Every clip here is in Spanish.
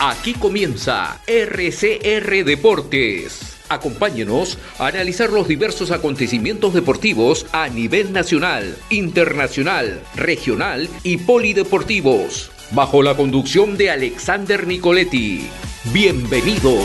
Aquí comienza RCR Deportes. Acompáñenos a analizar los diversos acontecimientos deportivos a nivel nacional, internacional, regional y polideportivos, bajo la conducción de Alexander Nicoletti. Bienvenidos.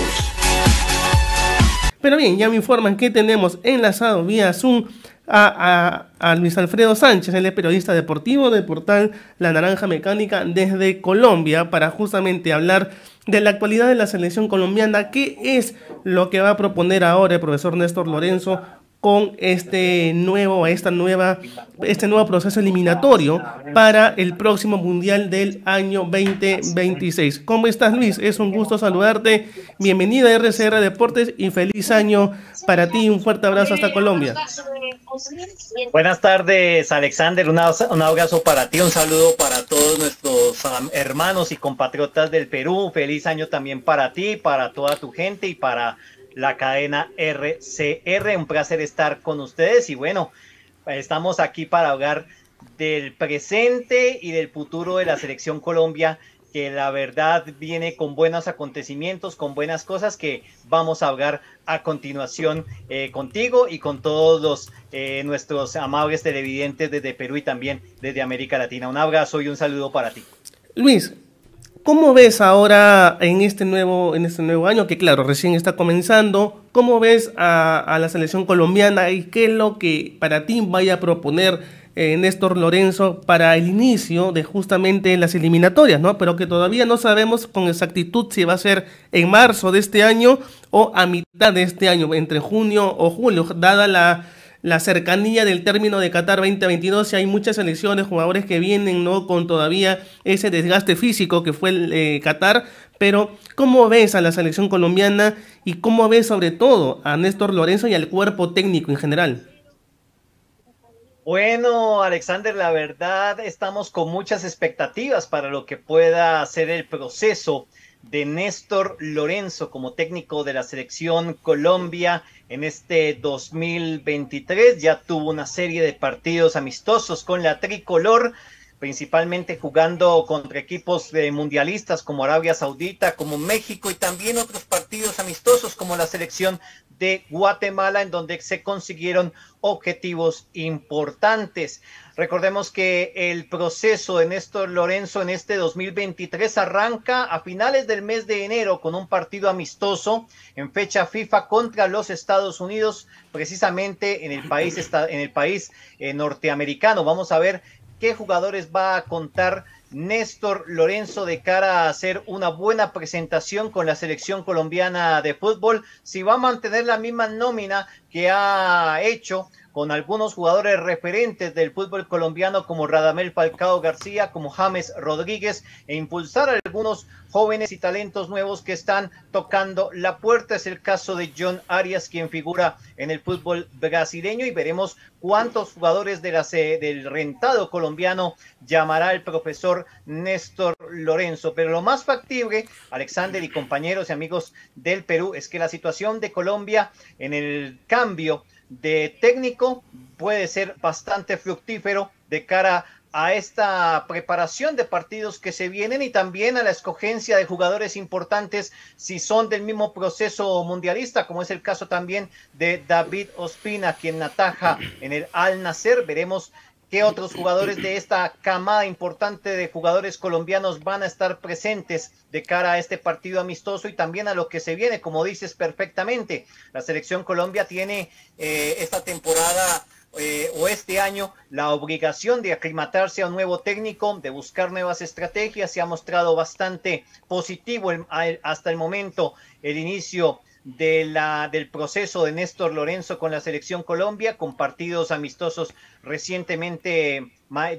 Pero bien, ya me informan que tenemos enlazado vía Zoom a, Luis Alfredo Sánchez, él es periodista deportivo del portal La Naranja Mecánica desde Colombia, para justamente hablar de la actualidad de la selección colombiana, qué es lo que va a proponer ahora el profesor Néstor Lorenzo con este nuevo, esta nueva, este nuevo proceso eliminatorio para el próximo Mundial del año 2026. ¿Cómo estás, Luis? Es un gusto saludarte. Bienvenida a RCR Deportes y feliz año para ti. Un fuerte abrazo hasta Colombia. Buenas tardes, Alexander. Un abrazo para ti, un saludo para todos nuestros hermanos y compatriotas del Perú. Feliz año también para ti, para toda tu gente y para la cadena RCR. Un placer estar con ustedes y bueno, estamos aquí para hablar del presente y del futuro de la selección Colombia que la verdad viene con buenos acontecimientos, con buenas cosas que vamos a hablar a continuación eh, contigo y con todos los eh, nuestros amables televidentes desde Perú y también desde América Latina. Un abrazo y un saludo para ti. Luis, ¿Cómo ves ahora en este nuevo, en este nuevo año, que claro, recién está comenzando, cómo ves a, la selección colombiana y qué es lo que para ti vaya a proponer eh, Néstor Lorenzo para el inicio de justamente las eliminatorias, ¿no? Pero que todavía no sabemos con exactitud si va a ser en marzo de este año o a mitad de este año, entre junio o julio, dada la la cercanía del término de Qatar 2022 y hay muchas selecciones, jugadores que vienen no con todavía ese desgaste físico que fue el eh, Qatar, pero ¿cómo ves a la selección colombiana y cómo ves sobre todo a Néstor Lorenzo y al cuerpo técnico en general? Bueno, Alexander, la verdad estamos con muchas expectativas para lo que pueda ser el proceso de Néstor Lorenzo como técnico de la selección Colombia en este 2023. Ya tuvo una serie de partidos amistosos con la tricolor, principalmente jugando contra equipos de mundialistas como Arabia Saudita, como México y también otros partidos amistosos como la selección de Guatemala, en donde se consiguieron objetivos importantes. Recordemos que el proceso de Néstor Lorenzo en este 2023 arranca a finales del mes de enero con un partido amistoso en fecha FIFA contra los Estados Unidos, precisamente en el país, en el país eh, norteamericano. Vamos a ver qué jugadores va a contar Néstor Lorenzo de cara a hacer una buena presentación con la selección colombiana de fútbol, si va a mantener la misma nómina que ha hecho con algunos jugadores referentes del fútbol colombiano como Radamel Falcao García, como James Rodríguez, e impulsar a algunos jóvenes y talentos nuevos que están tocando la puerta. Es el caso de John Arias, quien figura en el fútbol brasileño, y veremos cuántos jugadores de la, del rentado colombiano llamará el profesor Néstor Lorenzo. Pero lo más factible, Alexander y compañeros y amigos del Perú, es que la situación de Colombia en el cambio de técnico puede ser bastante fructífero de cara a esta preparación de partidos que se vienen y también a la escogencia de jugadores importantes si son del mismo proceso mundialista, como es el caso también de David Ospina, quien ataja en el Al Nacer. Veremos qué otros jugadores de esta camada importante de jugadores colombianos van a estar presentes de cara a este partido amistoso y también a lo que se viene, como dices perfectamente. La selección Colombia tiene eh, esta temporada eh, o este año la obligación de aclimatarse a un nuevo técnico, de buscar nuevas estrategias. Se ha mostrado bastante positivo hasta el momento el inicio de la, del proceso de Néstor Lorenzo con la selección Colombia, con partidos amistosos recientemente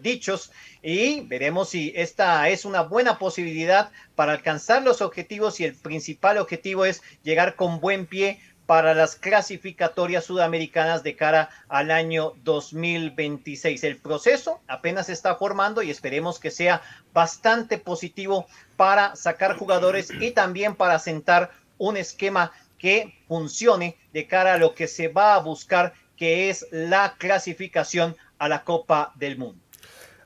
dichos, y veremos si esta es una buena posibilidad para alcanzar los objetivos y el principal objetivo es llegar con buen pie para las clasificatorias sudamericanas de cara al año 2026. El proceso apenas está formando y esperemos que sea bastante positivo para sacar jugadores y también para sentar un esquema que funcione de cara a lo que se va a buscar, que es la clasificación a la Copa del Mundo.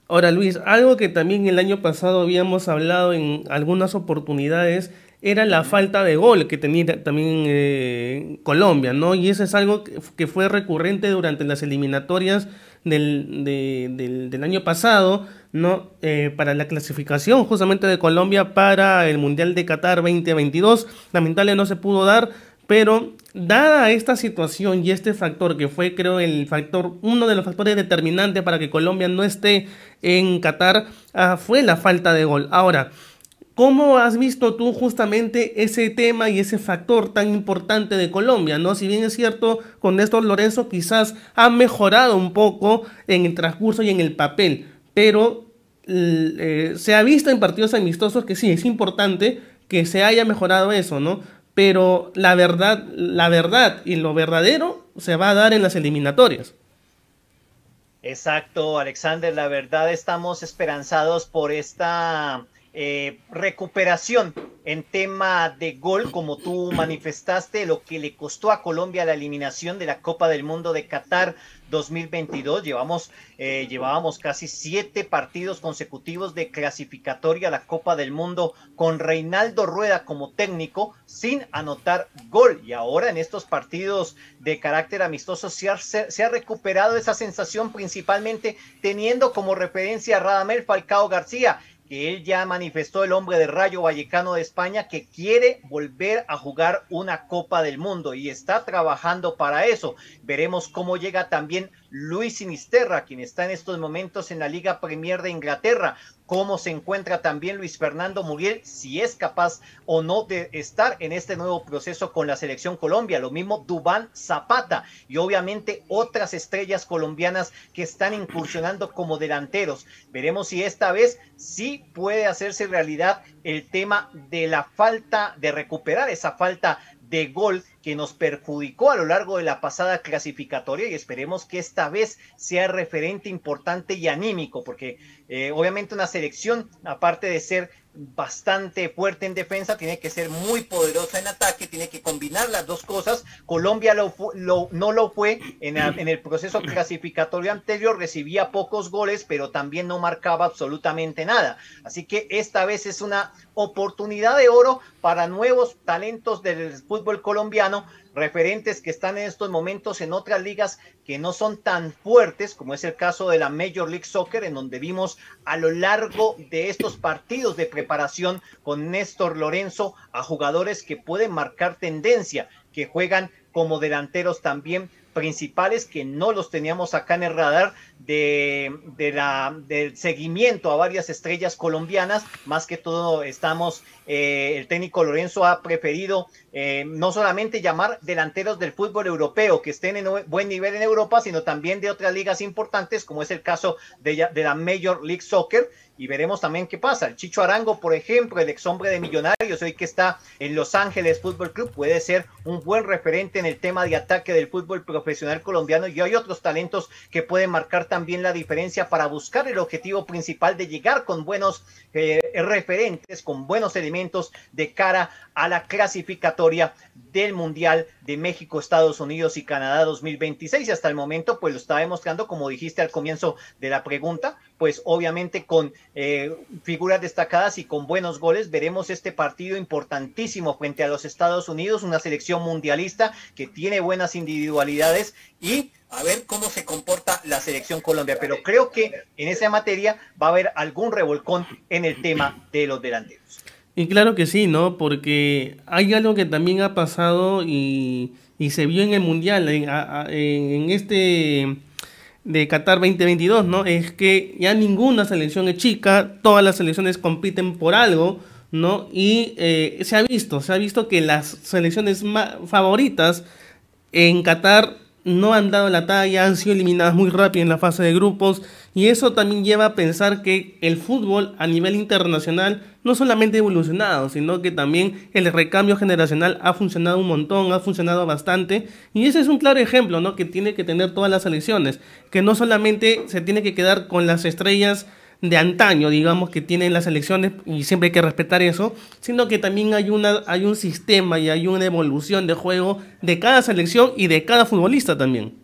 Ahora Luis, algo que también el año pasado habíamos hablado en algunas oportunidades era la falta de gol que tenía también eh, Colombia, ¿no? Y eso es algo que fue recurrente durante las eliminatorias del, del, año pasado, ¿no? Eh, para la clasificación justamente de Colombia para el Mundial de Qatar 2022. Lamentablemente no se pudo dar, pero dada esta situación y este factor que fue creo el factor, uno de los factores determinantes para que Colombia no esté en Qatar, ah, fue la falta de gol. Ahora, ¿Cómo has visto tú justamente ese tema y ese factor tan importante de Colombia? ¿no? Si bien es cierto, con Néstor Lorenzo quizás ha mejorado un poco en el transcurso y en el papel, pero eh, se ha visto en partidos amistosos que sí, es importante que se haya mejorado eso, ¿no? Pero la verdad, la verdad y lo verdadero se va a dar en las eliminatorias. Exacto, Alexander, la verdad estamos esperanzados por esta eh, recuperación en tema de gol, como tú manifestaste, lo que le costó a Colombia la eliminación de la Copa del Mundo de Qatar 2022. Llevamos, eh, llevábamos casi siete partidos consecutivos de clasificatoria a la Copa del Mundo con Reinaldo Rueda como técnico sin anotar gol. Y ahora en estos partidos de carácter amistoso se ha, se ha recuperado esa sensación principalmente teniendo como referencia a Radamel Falcao García que él ya manifestó el hombre de Rayo Vallecano de España que quiere volver a jugar una Copa del Mundo y está trabajando para eso. Veremos cómo llega también Luis Sinisterra, quien está en estos momentos en la Liga Premier de Inglaterra, cómo se encuentra también Luis Fernando Muriel, si es capaz o no de estar en este nuevo proceso con la selección Colombia, lo mismo Dubán Zapata. Y obviamente otras estrellas colombianas que están incursionando como delanteros. Veremos si esta vez sí puede hacerse realidad el tema de la falta, de recuperar esa falta de gol que nos perjudicó a lo largo de la pasada clasificatoria y esperemos que esta vez sea referente importante y anímico, porque eh, obviamente una selección, aparte de ser bastante fuerte en defensa, tiene que ser muy poderosa en ataque, tiene que combinar las dos cosas. Colombia lo, no lo fue en, el proceso clasificatorio anterior, recibía pocos goles, pero también no marcaba absolutamente nada. Así que esta vez es una oportunidad de oro para nuevos talentos del fútbol colombiano referentes que están en estos momentos en otras ligas que no son tan fuertes, como es el caso de la Major League Soccer, en donde vimos a lo largo de estos partidos de preparación con Néstor Lorenzo a jugadores que pueden marcar tendencia, que juegan como delanteros también principales que no los teníamos acá en el radar de, de la, del seguimiento a varias estrellas colombianas. Más que todo estamos, eh, el técnico Lorenzo ha preferido eh, no solamente llamar delanteros del fútbol europeo que estén en buen nivel en Europa, sino también de otras ligas importantes, como es el caso de, de la Major League Soccer y veremos también qué pasa. El Chicho Arango, por ejemplo, el ex hombre de Millonarios, hoy que está en Los Ángeles Fútbol Club, puede ser un buen referente en el tema de ataque del fútbol profesional colombiano y hay otros talentos que pueden marcar también la diferencia para buscar el objetivo principal de llegar con buenos eh, referentes, con buenos elementos de cara a la clasificatoria del Mundial de México, Estados Unidos y Canadá 2026. Y hasta el momento, pues lo está demostrando, como dijiste al comienzo de la pregunta, pues obviamente con eh, figuras destacadas y con buenos goles. Veremos este partido importantísimo frente a los Estados Unidos, una selección mundialista que tiene buenas individualidades y a ver cómo se comporta la selección Colombia. Pero creo que en esa materia va a haber algún revolcón en el tema de los delanteros. Y claro que sí, ¿no? Porque hay algo que también ha pasado y, se vio en el Mundial, en, este de Qatar 2022, ¿no? Es que ya ninguna selección es chica, todas las selecciones compiten por algo, ¿no? Y eh, se ha visto, se ha visto que las selecciones favoritas en Qatar no han dado la talla, han sido eliminadas muy rápido en la fase de grupos y eso también lleva a pensar que el fútbol a nivel internacional no solamente ha evolucionado, sino que también el recambio generacional ha funcionado un montón, ha funcionado bastante y ese es un claro ejemplo, ¿no? que tiene que tener todas las selecciones, que no solamente se tiene que quedar con las estrellas de antaño, digamos, que tienen las elecciones y siempre hay que respetar eso, sino que también hay, una, hay un sistema y hay una evolución de juego de cada selección y de cada futbolista también.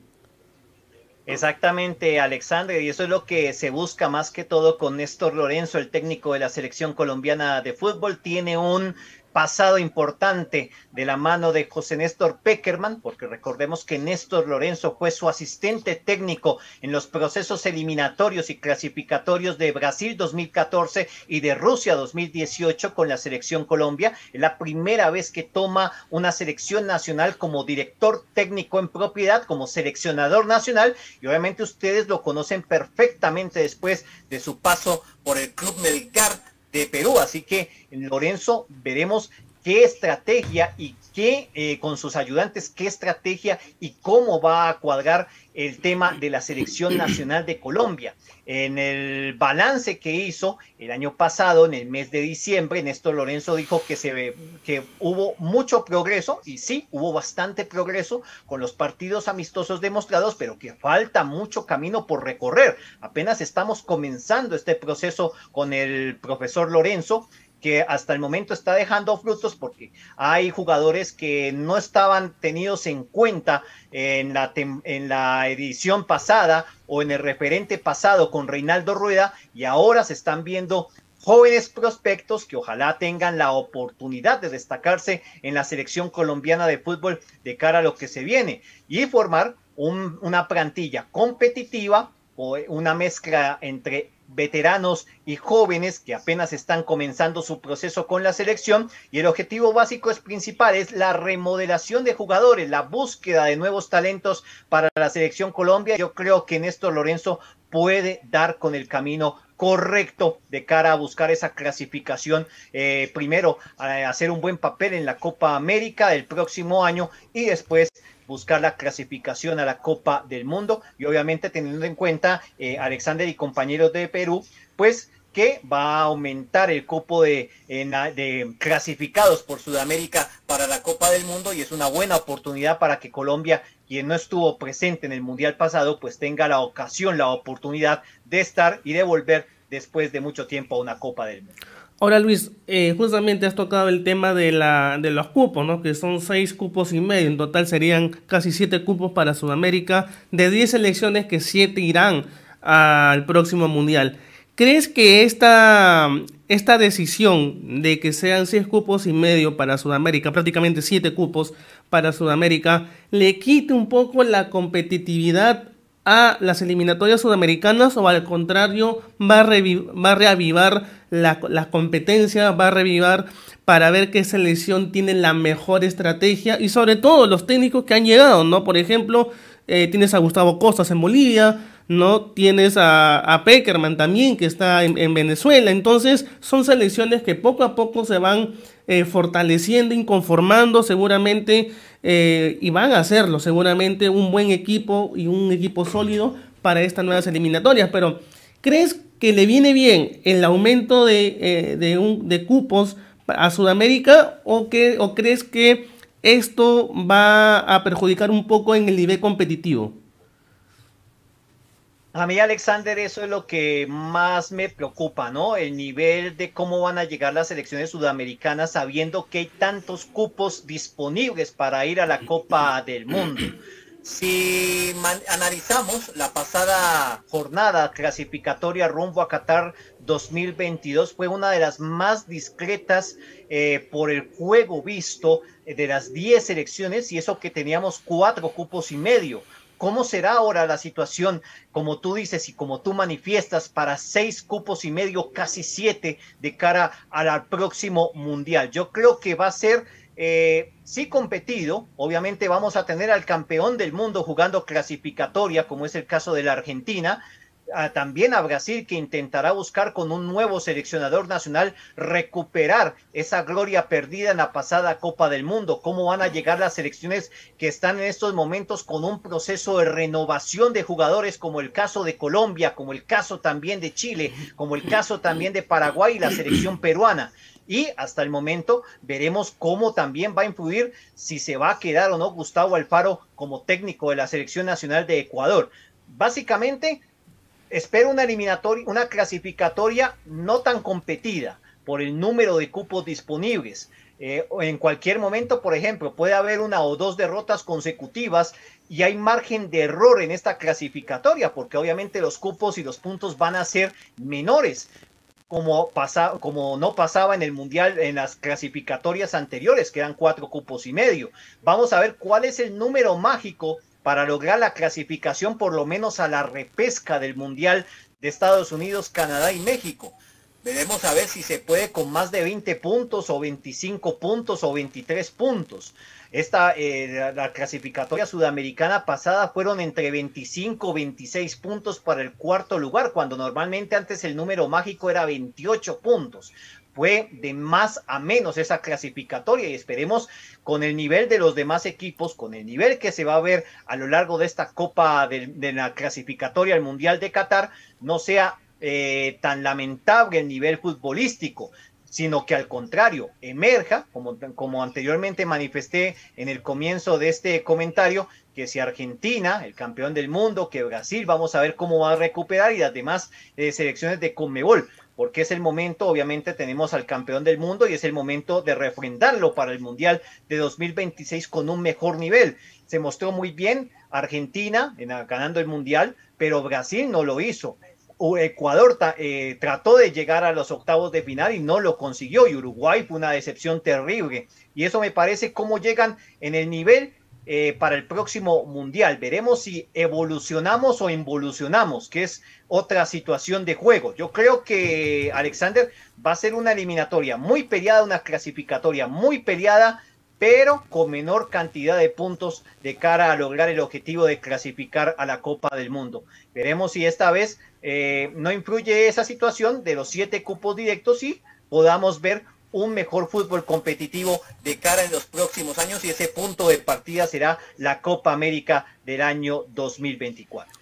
Exactamente, Alexandre, y eso es lo que se busca más que todo con Néstor Lorenzo, el técnico de la selección colombiana de fútbol. Tiene un pasado importante de la mano de José Néstor Peckerman, porque recordemos que Néstor Lorenzo fue su asistente técnico en los procesos eliminatorios y clasificatorios de Brasil 2014 y de Rusia 2018 con la selección Colombia. Es la primera vez que toma una selección nacional como director técnico en propiedad, como seleccionador nacional, y obviamente ustedes lo conocen perfectamente después de su paso por el Club Melgar de Perú. Así que Lorenzo, veremos qué estrategia y qué, eh, con sus ayudantes, qué estrategia y cómo va a cuadrar el tema de la selección nacional de Colombia. En el balance que hizo el año pasado, en el mes de diciembre, Néstor Lorenzo dijo que, se, que hubo mucho progreso, y sí, hubo bastante progreso con los partidos amistosos demostrados, pero que falta mucho camino por recorrer. Apenas estamos comenzando este proceso con el profesor Lorenzo que hasta el momento está dejando frutos porque hay jugadores que no estaban tenidos en cuenta en la, en la edición pasada o en el referente pasado con Reinaldo Rueda y ahora se están viendo jóvenes prospectos que ojalá tengan la oportunidad de destacarse en la selección colombiana de fútbol de cara a lo que se viene y formar una plantilla competitiva o una mezcla entre veteranos y jóvenes que apenas están comenzando su proceso con la selección y el objetivo básico es principal es la remodelación de jugadores, la búsqueda de nuevos talentos para la selección Colombia. Yo creo que Néstor Lorenzo puede dar con el camino correcto de cara a buscar esa clasificación. Eh, primero, hacer un buen papel en la Copa América del próximo año y después buscar la clasificación a la Copa del Mundo y obviamente teniendo en cuenta eh, Alexander y compañeros de Perú, pues que va a aumentar el cupo de, de, clasificados por Sudamérica para la Copa del Mundo y es una buena oportunidad para que Colombia, quien no estuvo presente en el Mundial pasado, pues tenga la ocasión, la oportunidad de estar y de volver después de mucho tiempo a una Copa del Mundo. Ahora Luis, eh, justamente has tocado el tema de, de los cupos, ¿no? que son seis cupos y medio, en total serían casi siete cupos para Sudamérica, de diez selecciones que siete irán al próximo Mundial. ¿Crees que esta, esta decisión de que sean seis cupos y medio para Sudamérica, prácticamente siete cupos para Sudamérica, le quite un poco la competitividad a las eliminatorias sudamericanas o al contrario va a, va a reavivar la, la, competencia, va a reavivar para ver qué selección tiene la mejor estrategia y sobre todo los técnicos que han llegado, ¿no? Por ejemplo, eh, tienes a Gustavo Costas en Bolivia, ¿no? Tienes a, a Peckerman también que está en, Venezuela, entonces son selecciones que poco a poco se van eh, fortaleciendo, inconformando seguramente eh, y van a hacerlo seguramente un buen equipo y un equipo sólido para estas nuevas eliminatorias. Pero, ¿crees que le viene bien el aumento de, eh, cupos a Sudamérica o, que, o crees que esto va a perjudicar un poco en el nivel competitivo? A mí, Alexander, eso es lo que más me preocupa, ¿no? El nivel de cómo van a llegar las elecciones sudamericanas sabiendo que hay tantos cupos disponibles para ir a la Copa del Mundo. Si analizamos la pasada jornada clasificatoria rumbo a Qatar 2022, fue una de las más discretas eh, por el juego visto eh, de las 10 elecciones y eso que teníamos cuatro cupos y medio. ¿Cómo será ahora la situación, como tú dices y como tú manifiestas, para seis cupos y medio, casi siete, de cara al próximo mundial? Yo creo que va a ser, eh, sí competido, obviamente vamos a tener al campeón del mundo jugando clasificatoria, como es el caso de la Argentina, también a Brasil que intentará buscar con un nuevo seleccionador nacional recuperar esa gloria perdida en la pasada Copa del Mundo. ¿Cómo van a llegar las selecciones que están en estos momentos con un proceso de renovación de jugadores como el caso de Colombia, como el caso también de Chile, como el caso también de Paraguay y la selección peruana? y hasta el momento veremos cómo también va a influir si se va a quedar o no Gustavo Alfaro como técnico de la selección nacional de Ecuador. Básicamente espero una eliminatoria, una clasificatoria no tan competida por el número de cupos disponibles. Eh, en cualquier momento, por ejemplo, puede haber una o dos derrotas consecutivas y hay margen de error en esta clasificatoria, porque obviamente los cupos y los puntos van a ser menores como, como no pasaba en el Mundial en las clasificatorias anteriores, que eran cuatro cupos y medio. Vamos a ver cuál es el número mágico para lograr la clasificación por lo menos a la repesca del Mundial de Estados Unidos, Canadá y México. Veremos a ver si se puede con más de 20 puntos o 25 puntos o 23 puntos. Esta, eh, la, clasificatoria sudamericana pasada fueron entre 25 o 26 puntos para el cuarto lugar, cuando normalmente antes el número mágico era 28 puntos. Fue de más a menos esa clasificatoria y esperemos con el nivel de los demás equipos, con el nivel que se va a ver a lo largo de esta Copa de, la clasificatoria al Mundial de Qatar, no sea eh, tan lamentable el nivel futbolístico sino que al contrario, emerja, como, como anteriormente manifesté en el comienzo de este comentario, que si Argentina, el campeón del mundo, que Brasil, vamos a ver cómo va a recuperar y las demás eh, selecciones de Conmebol, porque es el momento, obviamente tenemos al campeón del mundo y es el momento de refrendarlo para el Mundial de 2026 con un mejor nivel. Se mostró muy bien Argentina en, ganando el Mundial, pero Brasil no lo hizo. Ecuador eh, trató de llegar a los octavos de final y no lo consiguió y Uruguay fue una decepción terrible. Y eso me parece cómo llegan en el nivel eh, para el próximo mundial. Veremos si evolucionamos o involucionamos, que es otra situación de juego. Yo creo que Alexander va a ser una eliminatoria muy peleada, una clasificatoria muy peleada pero con menor cantidad de puntos de cara a lograr el objetivo de clasificar a la Copa del Mundo. Veremos si esta vez eh, no influye esa situación de los siete cupos directos y podamos ver un mejor fútbol competitivo de cara en los próximos años y ese punto de partida será la Copa América del año 2024.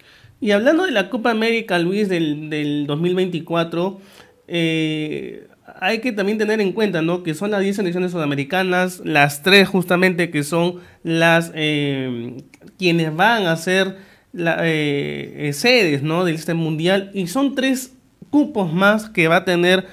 Y hablando de la Copa América, Luis, del, del 2024, eh, hay que también tener en cuenta, ¿no? Que son las 10 selecciones sudamericanas, las tres justamente que son las eh, quienes van a ser la, eh, sedes, ¿no? De este mundial y son tres cupos más que va a tener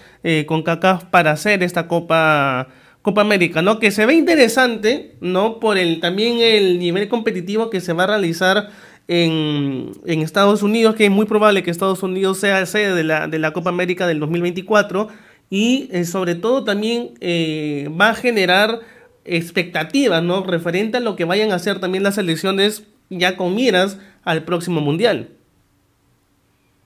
con CACAF para hacer esta Copa Copa América, ¿no? Que se ve interesante, ¿no? Por el también el nivel competitivo que se va a realizar en, en Estados Unidos, que es muy probable que Estados Unidos sea sede de la, de la Copa América del 2024 y eh, sobre todo también eh, va a generar expectativas, ¿no? Referente a lo que vayan a hacer también las elecciones ya con miras al próximo mundial.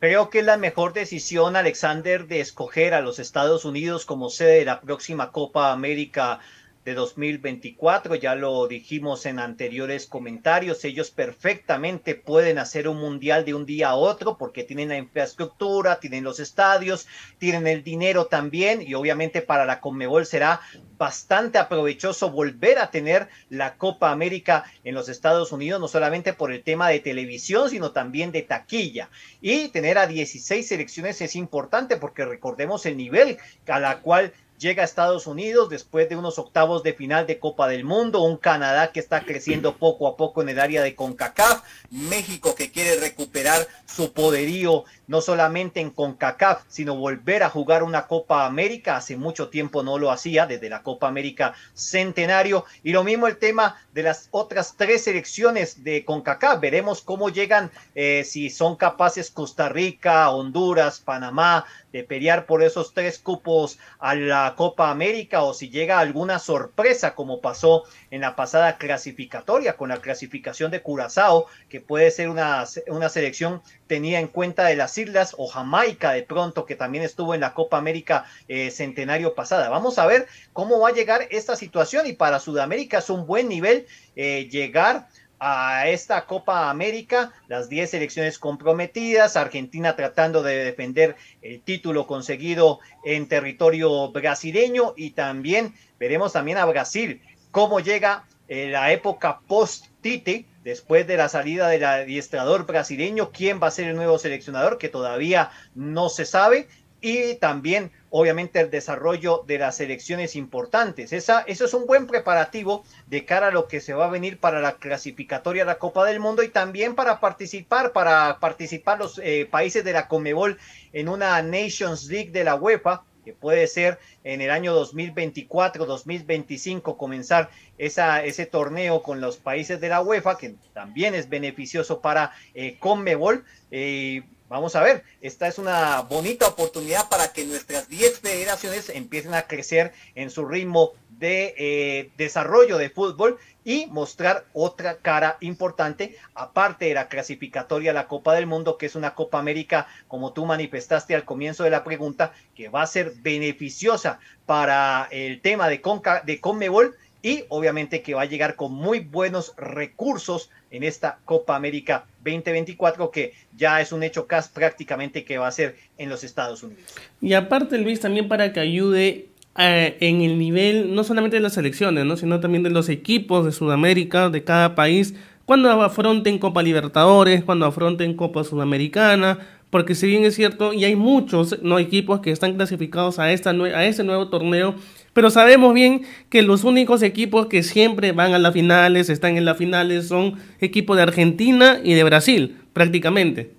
Creo que es la mejor decisión, Alexander, de escoger a los Estados Unidos como sede de la próxima Copa América de 2024, ya lo dijimos en anteriores comentarios, ellos perfectamente pueden hacer un mundial de un día a otro porque tienen la infraestructura, tienen los estadios, tienen el dinero también y obviamente para la Conmebol será bastante aprovechoso volver a tener la Copa América en los Estados Unidos, no solamente por el tema de televisión, sino también de taquilla. Y tener a 16 selecciones es importante porque recordemos el nivel a la cual llega a Estados Unidos después de unos octavos de final de Copa del Mundo, un Canadá que está creciendo poco a poco en el área de CONCACAF, México que quiere recuperar su poderío no solamente en CONCACAF, sino volver a jugar una Copa América, hace mucho tiempo no lo hacía, desde la Copa América Centenario, y lo mismo el tema de las otras tres selecciones de CONCACAF, veremos cómo llegan, eh, si son capaces Costa Rica, Honduras, Panamá, de pelear por esos tres cupos a la Copa América o si llega alguna sorpresa como pasó en la pasada clasificatoria con la clasificación de Curazao, que puede ser una, una selección tenida en cuenta de las islas o Jamaica de pronto, que también estuvo en la Copa América eh, Centenario pasada. Vamos a ver cómo va a llegar esta situación y para Sudamérica es un buen nivel eh, llegar a esta Copa América, las 10 selecciones comprometidas, Argentina tratando de defender el título conseguido en territorio brasileño y también veremos también a Brasil cómo llega en la época post-Tite, después de la salida del adiestrador brasileño, quién va a ser el nuevo seleccionador, que todavía no se sabe, y también obviamente el desarrollo de las elecciones importantes. Esa, eso es un buen preparativo de cara a lo que se va a venir para la clasificatoria de la Copa del Mundo y también para participar, para participar los eh, países de la Comebol en una Nations League de la UEFA que puede ser en el año 2024, 2025 comenzar esa, ese torneo con los países de la UEFA, que también es beneficioso para eh, Conmebol. Eh, Vamos a ver, esta es una bonita oportunidad para que nuestras 10 federaciones empiecen a crecer en su ritmo de eh, desarrollo de fútbol y mostrar otra cara importante, aparte de la clasificatoria a la Copa del Mundo, que es una Copa América, como tú manifestaste al comienzo de la pregunta, que va a ser beneficiosa para el tema de, Conca, de Conmebol y obviamente que va a llegar con muy buenos recursos en esta Copa América 2024 que ya es un hecho casi prácticamente que va a ser en los Estados Unidos. Y aparte Luis también para que ayude eh, en el nivel no solamente de las selecciones, ¿no? sino también de los equipos de Sudamérica, de cada país, cuando afronten Copa Libertadores, cuando afronten Copa Sudamericana, porque si bien es cierto, y hay muchos no equipos que están clasificados a, esta, a este nuevo torneo, pero sabemos bien que los únicos equipos que siempre van a las finales, están en las finales, son equipos de Argentina y de Brasil, prácticamente.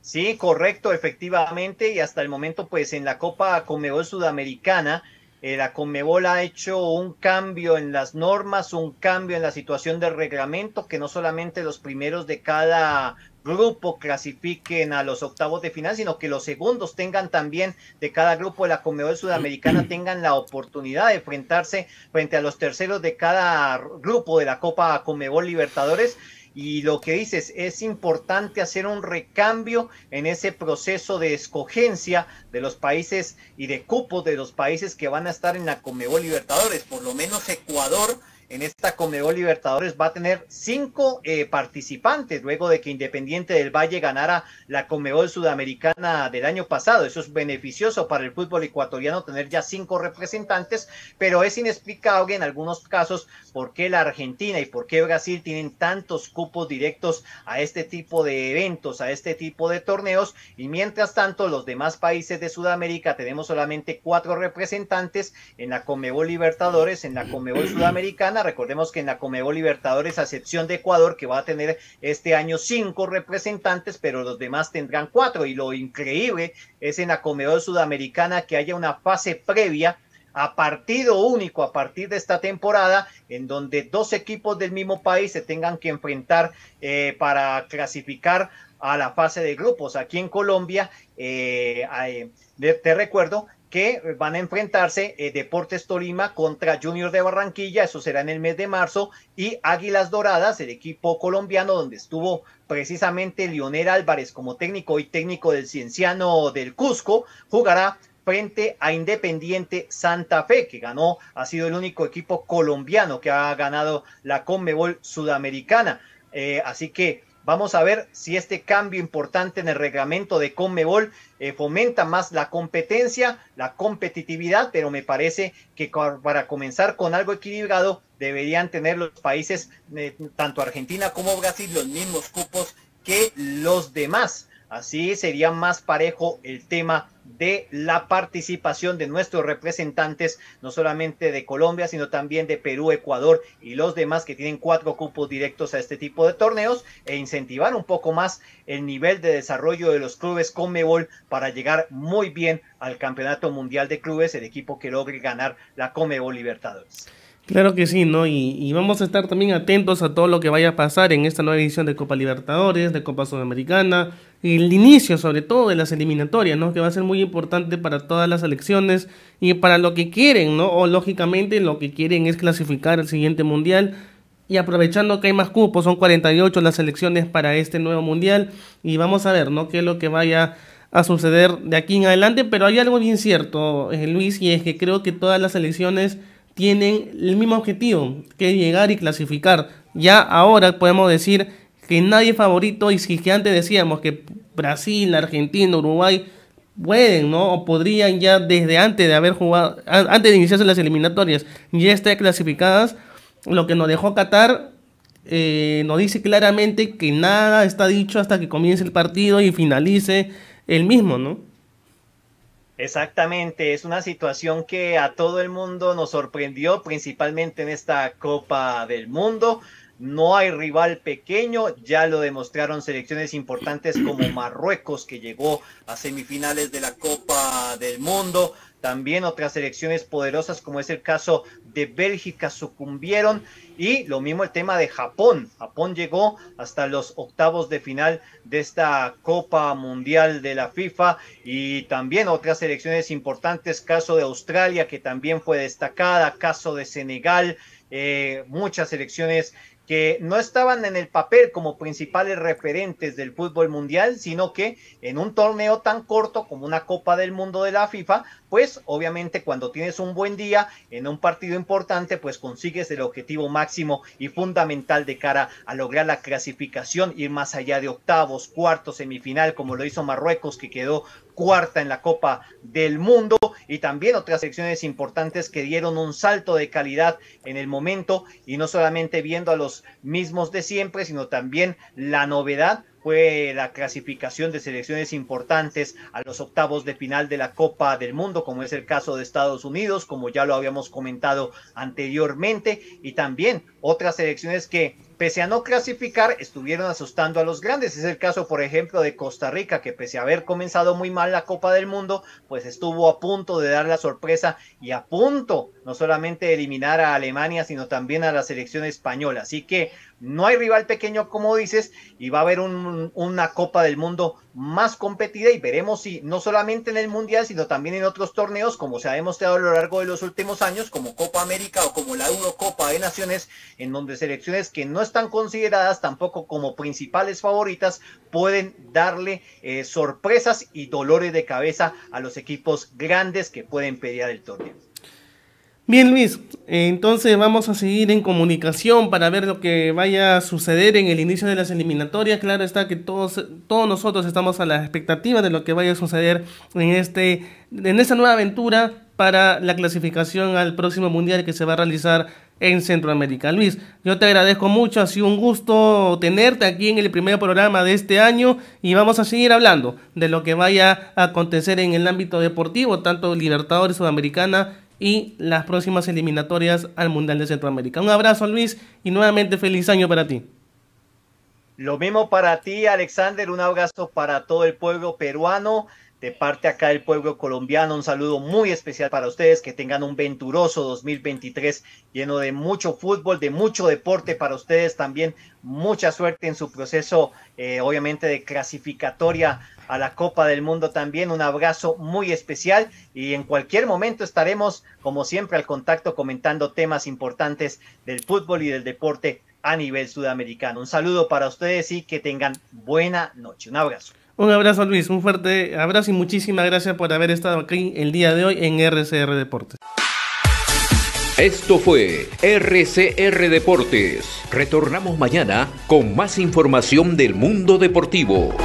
Sí, correcto, efectivamente, y hasta el momento, pues en la Copa Conmebol Sudamericana, eh, la Conmebol ha hecho un cambio en las normas, un cambio en la situación del reglamento, que no solamente los primeros de cada grupo clasifiquen a los octavos de final, sino que los segundos tengan también de cada grupo de la Conmebol Sudamericana tengan la oportunidad de enfrentarse frente a los terceros de cada grupo de la Copa Conmebol Libertadores. Y lo que dices, es importante hacer un recambio en ese proceso de escogencia de los países y de cupos de los países que van a estar en la Conmebol Libertadores. Por lo menos Ecuador en esta Comebol Libertadores va a tener cinco eh, participantes luego de que Independiente del Valle ganara la Comebol Sudamericana del año pasado. Eso es beneficioso para el fútbol ecuatoriano tener ya cinco representantes, pero es inexplicable en algunos casos por qué la Argentina y por qué Brasil tienen tantos cupos directos a este tipo de eventos, a este tipo de torneos, y mientras tanto los demás países de Sudamérica tenemos solamente cuatro representantes en la Comebol Libertadores, en la Comebol Sudamericana Recordemos que en la Comebol Libertadores, a excepción de Ecuador, que va a tener este año cinco representantes, pero los demás tendrán cuatro. Y lo increíble es en la Comebol Sudamericana que haya una fase previa a partido único a partir de esta temporada, en donde dos equipos del mismo país se tengan que enfrentar eh, para clasificar a la fase de grupos. Aquí en Colombia, eh, te recuerdo que van a enfrentarse eh, Deportes Tolima contra Junior de Barranquilla, eso será en el mes de marzo, y Águilas Doradas, el equipo colombiano donde estuvo precisamente Lionel Álvarez como técnico y técnico del Cienciano del Cusco, jugará frente a Independiente Santa Fe, que ganó, ha sido el único equipo colombiano que ha ganado la Conmebol Sudamericana. Eh, así que Vamos a ver si este cambio importante en el reglamento de Conmebol eh, fomenta más la competencia, la competitividad, pero me parece que para comenzar con algo equilibrado deberían tener los países, eh, tanto Argentina como Brasil, los mismos cupos que los demás. Así sería más parejo el tema de la participación de nuestros representantes, no solamente de Colombia, sino también de Perú, Ecuador y los demás que tienen cuatro cupos directos a este tipo de torneos e incentivar un poco más el nivel de desarrollo de los clubes con Conmebol para llegar muy bien al Campeonato Mundial de Clubes, el equipo que logre ganar la Conmebol Libertadores. Claro que sí, ¿no? Y, y, vamos a estar también atentos a todo lo que vaya a pasar en esta nueva edición de Copa Libertadores, de Copa Sudamericana, y el inicio sobre todo de las eliminatorias, ¿no? Que va a ser muy importante para todas las elecciones y para lo que quieren, ¿no? O lógicamente lo que quieren es clasificar al siguiente mundial y aprovechando que hay más cupos, son 48 las elecciones para este nuevo mundial y vamos a ver, ¿no? Qué es lo que vaya a suceder de aquí en adelante, pero hay algo bien cierto, eh, Luis, y es que creo que todas las elecciones tienen el mismo objetivo, que llegar y clasificar. Ya ahora podemos decir que nadie favorito, y si que antes decíamos que Brasil, Argentina, Uruguay pueden, ¿no? O podrían ya desde antes de haber jugado, antes de iniciarse las eliminatorias, ya estar clasificadas. Lo que nos dejó Qatar eh, nos dice claramente que nada está dicho hasta que comience el partido y finalice el mismo, ¿no? Exactamente, es una situación que a todo el mundo nos sorprendió, principalmente en esta Copa del Mundo. no hay rival pequeño, ya lo demostraron selecciones importantes como Marruecos, que llegó a semifinales de la Copa del Mundo, también otras selecciones poderosas como es el caso de Bélgica sucumbieron y lo mismo el tema de Japón. Japón llegó hasta los octavos de final de esta Copa Mundial de la FIFA y también otras selecciones importantes, caso de Australia que también fue destacada, caso de Senegal, eh, muchas selecciones que no estaban en el papel como principales referentes del fútbol mundial, sino que en un torneo tan corto como una Copa del Mundo de la FIFA, pues obviamente cuando tienes un buen día en un partido importante, pues consigues el objetivo máximo y fundamental de cara a lograr la clasificación, ir más allá de octavos, cuartos, semifinal, como lo hizo Marruecos, que quedó cuarta en la Copa del Mundo. Y también otras secciones importantes que dieron un salto de calidad en el momento y no solamente viendo a los mismos de siempre, sino también la novedad fue la clasificación de selecciones importantes a los octavos de final de la Copa del Mundo, como es el caso de Estados Unidos, como ya lo habíamos comentado anteriormente, y también otras selecciones que pese a no clasificar, estuvieron asustando a los grandes. Es el caso, por ejemplo, de Costa Rica, que pese a haber comenzado muy mal la Copa del Mundo, pues estuvo a punto de dar la sorpresa y a punto no solamente de eliminar a Alemania, sino también a la selección española. Así que no hay rival pequeño, como dices, y va a haber una Copa del Mundo más competida y veremos si no solamente en el Mundial, sino también en otros torneos, como se ha demostrado a lo largo de los últimos años, como Copa América o como la Eurocopa de Naciones, en donde selecciones que no están consideradas tampoco como principales favoritas pueden darle eh, sorpresas y dolores de cabeza a los equipos grandes que pueden pelear el torneo. Bien, Luis, entonces vamos a seguir en comunicación para ver lo que vaya a suceder en el inicio de las eliminatorias. Claro está que todos, todos nosotros estamos a la expectativa de lo que vaya a suceder en, este, en esta nueva aventura para la clasificación al próximo mundial que se va a realizar en Centroamérica. Luis, yo te agradezco mucho, ha sido un gusto tenerte aquí en el primer programa de este año y vamos a seguir hablando de lo que vaya a acontecer en el ámbito deportivo, tanto Libertadores Sudamericana y las próximas eliminatorias al Mundial de Centroamérica. Un abrazo Luis y nuevamente feliz año para ti. Lo mismo para ti Alexander, un abrazo para todo el pueblo peruano de parte acá del pueblo colombiano, un saludo muy especial para ustedes, que tengan un venturoso 2023 lleno de mucho fútbol, de mucho deporte para ustedes también, mucha suerte en su proceso, eh, obviamente, de clasificatoria a la Copa del Mundo también, un abrazo muy especial y en cualquier momento estaremos, como siempre, al contacto comentando temas importantes del fútbol y del deporte a nivel sudamericano. Un saludo para ustedes y que tengan buena noche. Un abrazo. Un abrazo Luis, un fuerte abrazo y muchísimas gracias por haber estado aquí el día de hoy en RCR Deportes. Esto fue RCR Deportes. Retornamos mañana con más información del mundo deportivo.